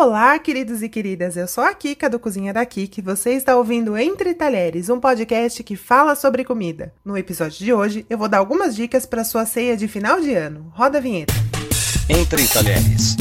Olá, queridos e queridas. Eu sou a Kika do Cozinha da Kika e você está ouvindo Entre Talheres, um podcast que fala sobre comida. No episódio de hoje, eu vou dar algumas dicas para sua ceia de final de ano. Roda a vinheta. Entre Talheres.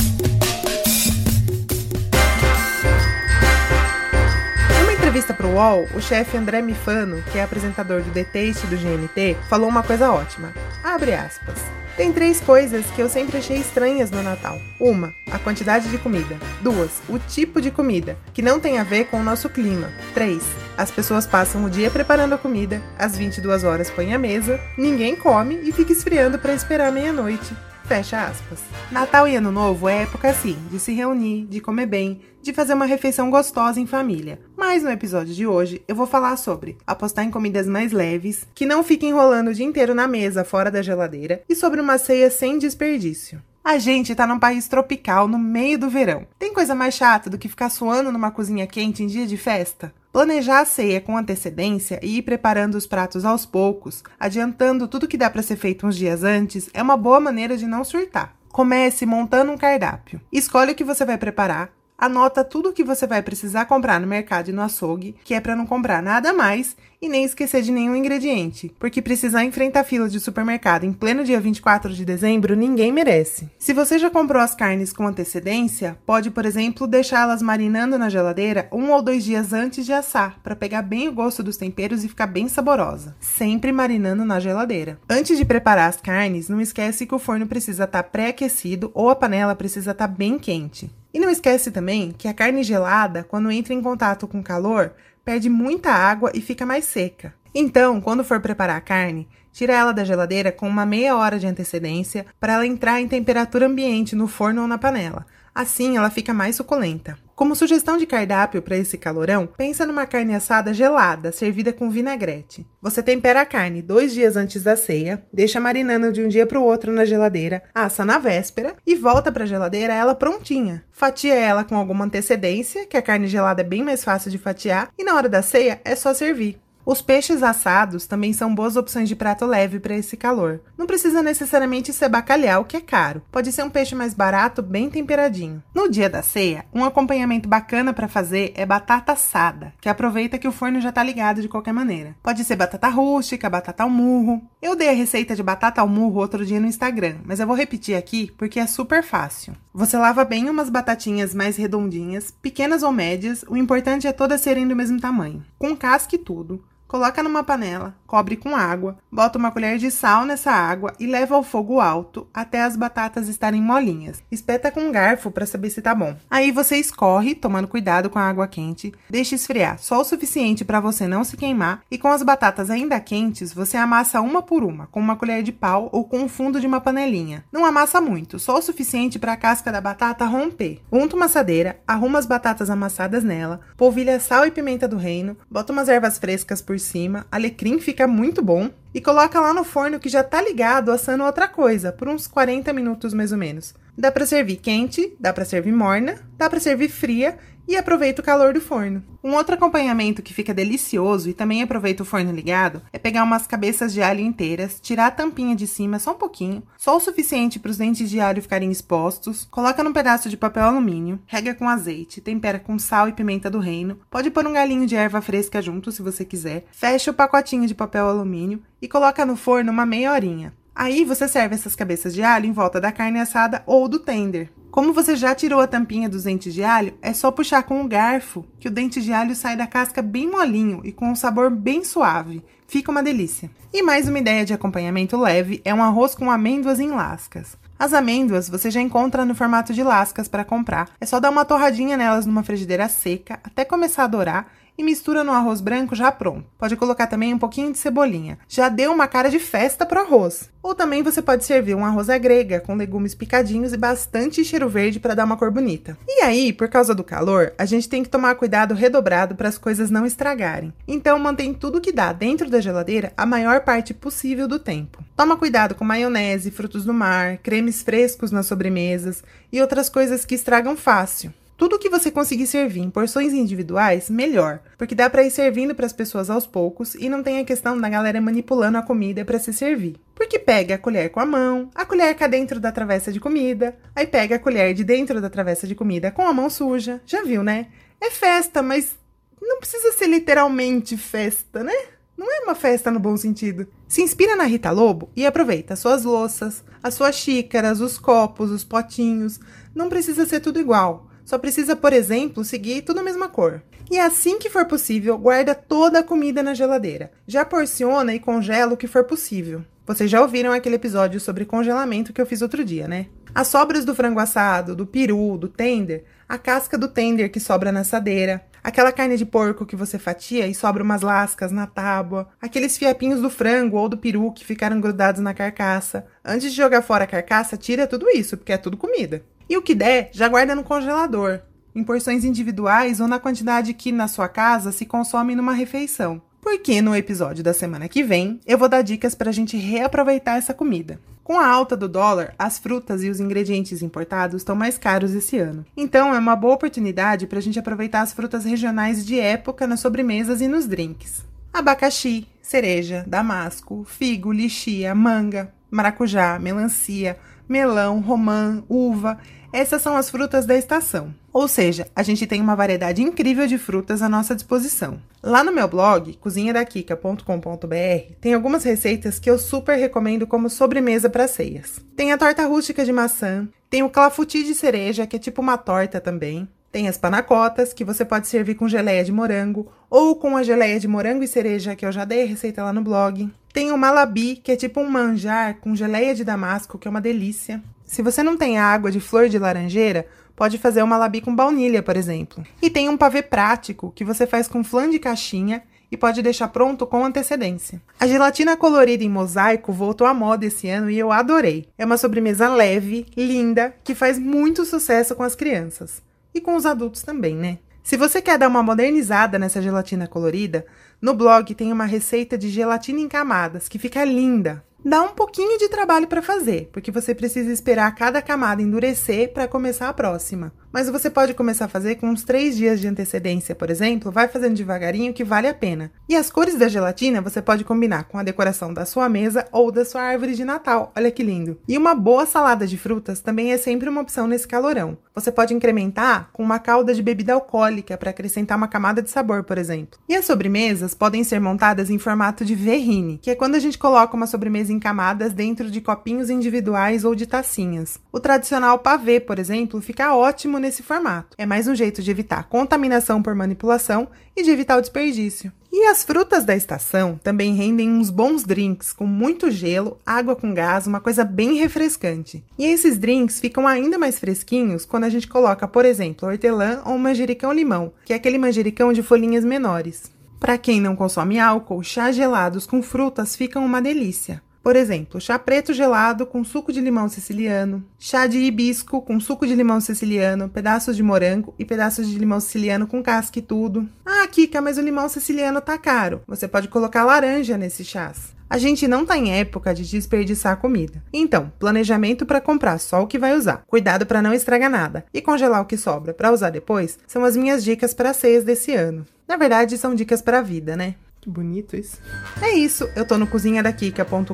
Entrevista para o UOL, o chefe André Mifano, que é apresentador do The Taste do GNT, falou uma coisa ótima. Abre aspas. Tem três coisas que eu sempre achei estranhas no Natal. Uma, a quantidade de comida. Duas, o tipo de comida, que não tem a ver com o nosso clima. Três, as pessoas passam o dia preparando a comida, às 22 horas põem a mesa, ninguém come e fica esfriando para esperar meia-noite. Fecha aspas. Natal e Ano Novo é época assim, de se reunir, de comer bem, de fazer uma refeição gostosa em família. Mas no episódio de hoje eu vou falar sobre apostar em comidas mais leves, que não fiquem enrolando o dia inteiro na mesa fora da geladeira e sobre uma ceia sem desperdício. A gente tá num país tropical no meio do verão. Tem coisa mais chata do que ficar suando numa cozinha quente em dia de festa? Planejar a ceia com antecedência e ir preparando os pratos aos poucos, adiantando tudo que dá para ser feito uns dias antes, é uma boa maneira de não surtar. Comece montando um cardápio. Escolhe o que você vai preparar, anota tudo o que você vai precisar comprar no mercado e no açougue, que é para não comprar nada mais e nem esquecer de nenhum ingrediente, porque precisar enfrentar fila de supermercado em pleno dia 24 de dezembro ninguém merece. Se você já comprou as carnes com antecedência, pode, por exemplo, deixá-las marinando na geladeira um ou dois dias antes de assar, para pegar bem o gosto dos temperos e ficar bem saborosa. Sempre marinando na geladeira. Antes de preparar as carnes, não esquece que o forno precisa estar tá pré-aquecido ou a panela precisa estar tá bem quente. E não esquece também que a carne gelada, quando entra em contato com calor, perde muita água e fica mais seca. Então, quando for preparar a carne, tira ela da geladeira com uma meia hora de antecedência para ela entrar em temperatura ambiente no forno ou na panela. Assim, ela fica mais suculenta. Como sugestão de cardápio para esse calorão, pensa numa carne assada gelada, servida com vinagrete. Você tempera a carne dois dias antes da ceia, deixa marinando de um dia para o outro na geladeira, assa na véspera e volta para a geladeira ela prontinha. Fatia ela com alguma antecedência, que a carne gelada é bem mais fácil de fatiar, e na hora da ceia é só servir. Os peixes assados também são boas opções de prato leve para esse calor. Não precisa necessariamente ser bacalhau, que é caro. Pode ser um peixe mais barato, bem temperadinho. No dia da ceia, um acompanhamento bacana para fazer é batata assada, que aproveita que o forno já está ligado de qualquer maneira. Pode ser batata rústica, batata ao murro. Eu dei a receita de batata ao murro outro dia no Instagram, mas eu vou repetir aqui porque é super fácil. Você lava bem umas batatinhas mais redondinhas, pequenas ou médias, o importante é todas serem do mesmo tamanho, com casca e tudo. Coloca numa panela, cobre com água, bota uma colher de sal nessa água e leva ao fogo alto até as batatas estarem molinhas. Espeta com um garfo para saber se tá bom. Aí você escorre, tomando cuidado com a água quente, deixa esfriar só o suficiente para você não se queimar e com as batatas ainda quentes, você amassa uma por uma com uma colher de pau ou com o fundo de uma panelinha. Não amassa muito, só o suficiente para a casca da batata romper. Unta uma assadeira, arruma as batatas amassadas nela, polvilha sal e pimenta do reino, bota umas ervas frescas por cima, alecrim fica muito bom e coloca lá no forno que já tá ligado assando outra coisa, por uns 40 minutos mais ou menos. Dá para servir quente, dá para servir morna, dá para servir fria e aproveita o calor do forno. Um outro acompanhamento que fica delicioso e também aproveita o forno ligado é pegar umas cabeças de alho inteiras, tirar a tampinha de cima só um pouquinho, só o suficiente para os dentes de alho ficarem expostos, coloca num pedaço de papel alumínio, rega com azeite, tempera com sal e pimenta do reino, pode pôr um galinho de erva fresca junto se você quiser, fecha o pacotinho de papel alumínio e coloca no forno uma meia horinha. Aí você serve essas cabeças de alho em volta da carne assada ou do tender. Como você já tirou a tampinha dos dentes de alho, é só puxar com o garfo que o dente de alho sai da casca bem molinho e com um sabor bem suave. Fica uma delícia. E mais uma ideia de acompanhamento leve é um arroz com amêndoas em lascas. As amêndoas você já encontra no formato de lascas para comprar. É só dar uma torradinha nelas numa frigideira seca até começar a dourar e mistura no arroz branco já pronto. Pode colocar também um pouquinho de cebolinha. Já deu uma cara de festa pro arroz. Ou também você pode servir um arroz à grega com legumes picadinhos e bastante cheiro verde para dar uma cor bonita. E aí, por causa do calor, a gente tem que tomar cuidado redobrado para as coisas não estragarem. Então mantém tudo que dá dentro da geladeira a maior parte possível do tempo. Toma cuidado com maionese, frutos do mar, cremes frescos nas sobremesas e outras coisas que estragam fácil. Tudo que você conseguir servir em porções individuais, melhor, porque dá para ir servindo para as pessoas aos poucos e não tem a questão da galera manipulando a comida para se servir. Porque pega a colher com a mão, a colher cá dentro da travessa de comida, aí pega a colher de dentro da travessa de comida com a mão suja. Já viu, né? É festa, mas não precisa ser literalmente festa, né? Não é uma festa no bom sentido. Se inspira na Rita Lobo e aproveita as suas louças, as suas xícaras, os copos, os potinhos. Não precisa ser tudo igual. Só precisa, por exemplo, seguir tudo a mesma cor. E assim que for possível, guarda toda a comida na geladeira. Já porciona e congela o que for possível. Vocês já ouviram aquele episódio sobre congelamento que eu fiz outro dia, né? As sobras do frango assado, do peru, do tender, a casca do tender que sobra na assadeira, aquela carne de porco que você fatia e sobra umas lascas na tábua, aqueles fiapinhos do frango ou do peru que ficaram grudados na carcaça. Antes de jogar fora a carcaça, tira tudo isso, porque é tudo comida. E o que der, já guarda no congelador, em porções individuais ou na quantidade que na sua casa se consome numa refeição. Porque no episódio da semana que vem eu vou dar dicas para a gente reaproveitar essa comida. Com a alta do dólar, as frutas e os ingredientes importados estão mais caros esse ano. Então é uma boa oportunidade para a gente aproveitar as frutas regionais de época nas sobremesas e nos drinks. Abacaxi, cereja, damasco, figo, lixia, manga, maracujá, melancia, melão, romã, uva essas são as frutas da estação. Ou seja, a gente tem uma variedade incrível de frutas à nossa disposição. Lá no meu blog, cozinhadakika.com.br, tem algumas receitas que eu super recomendo como sobremesa para ceias. Tem a torta rústica de maçã, tem o clafouti de cereja, que é tipo uma torta também. Tem as panacotas, que você pode servir com geleia de morango ou com a geleia de morango e cereja, que eu já dei a receita lá no blog. Tem o malabi, que é tipo um manjar com geleia de damasco, que é uma delícia. Se você não tem água de flor de laranjeira, pode fazer uma labi com baunilha, por exemplo. E tem um pavê prático que você faz com flan de caixinha e pode deixar pronto com antecedência. A gelatina colorida em mosaico voltou à moda esse ano e eu adorei. É uma sobremesa leve, linda, que faz muito sucesso com as crianças. E com os adultos também, né? Se você quer dar uma modernizada nessa gelatina colorida, no blog tem uma receita de gelatina em camadas que fica linda. Dá um pouquinho de trabalho para fazer, porque você precisa esperar cada camada endurecer para começar a próxima. Mas você pode começar a fazer com uns 3 dias de antecedência, por exemplo, vai fazendo devagarinho que vale a pena. E as cores da gelatina você pode combinar com a decoração da sua mesa ou da sua árvore de Natal. Olha que lindo! E uma boa salada de frutas também é sempre uma opção nesse calorão. Você pode incrementar com uma calda de bebida alcoólica para acrescentar uma camada de sabor, por exemplo. E as sobremesas podem ser montadas em formato de verrine, que é quando a gente coloca uma sobremesa em camadas dentro de copinhos individuais ou de tacinhas. O tradicional pavê, por exemplo, fica ótimo nesse formato. É mais um jeito de evitar contaminação por manipulação e de evitar o desperdício. E as frutas da estação também rendem uns bons drinks com muito gelo, água com gás, uma coisa bem refrescante. E esses drinks ficam ainda mais fresquinhos quando a gente coloca, por exemplo, hortelã ou manjericão limão, que é aquele manjericão de folhinhas menores. Para quem não consome álcool, chás gelados com frutas ficam uma delícia. Por exemplo, chá preto gelado com suco de limão siciliano, chá de hibisco com suco de limão siciliano, pedaços de morango e pedaços de limão siciliano com casca e tudo. Ah, Kika, mas o limão siciliano tá caro. Você pode colocar laranja nesse chás. A gente não tá em época de desperdiçar comida. Então, planejamento para comprar só o que vai usar. Cuidado para não estragar nada e congelar o que sobra para usar depois são as minhas dicas para ceias desse ano. Na verdade, são dicas para a vida, né? Bonito isso. É isso, eu tô no cozinhadakika.com.br,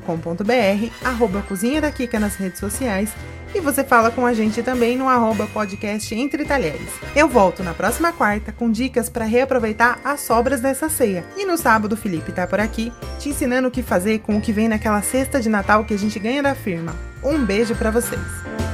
arroba Cozinha da Kika nas redes sociais e você fala com a gente também no arroba podcast Entre Talheres. Eu volto na próxima quarta com dicas para reaproveitar as sobras dessa ceia. E no sábado o Felipe tá por aqui, te ensinando o que fazer com o que vem naquela cesta de Natal que a gente ganha da firma. Um beijo para vocês!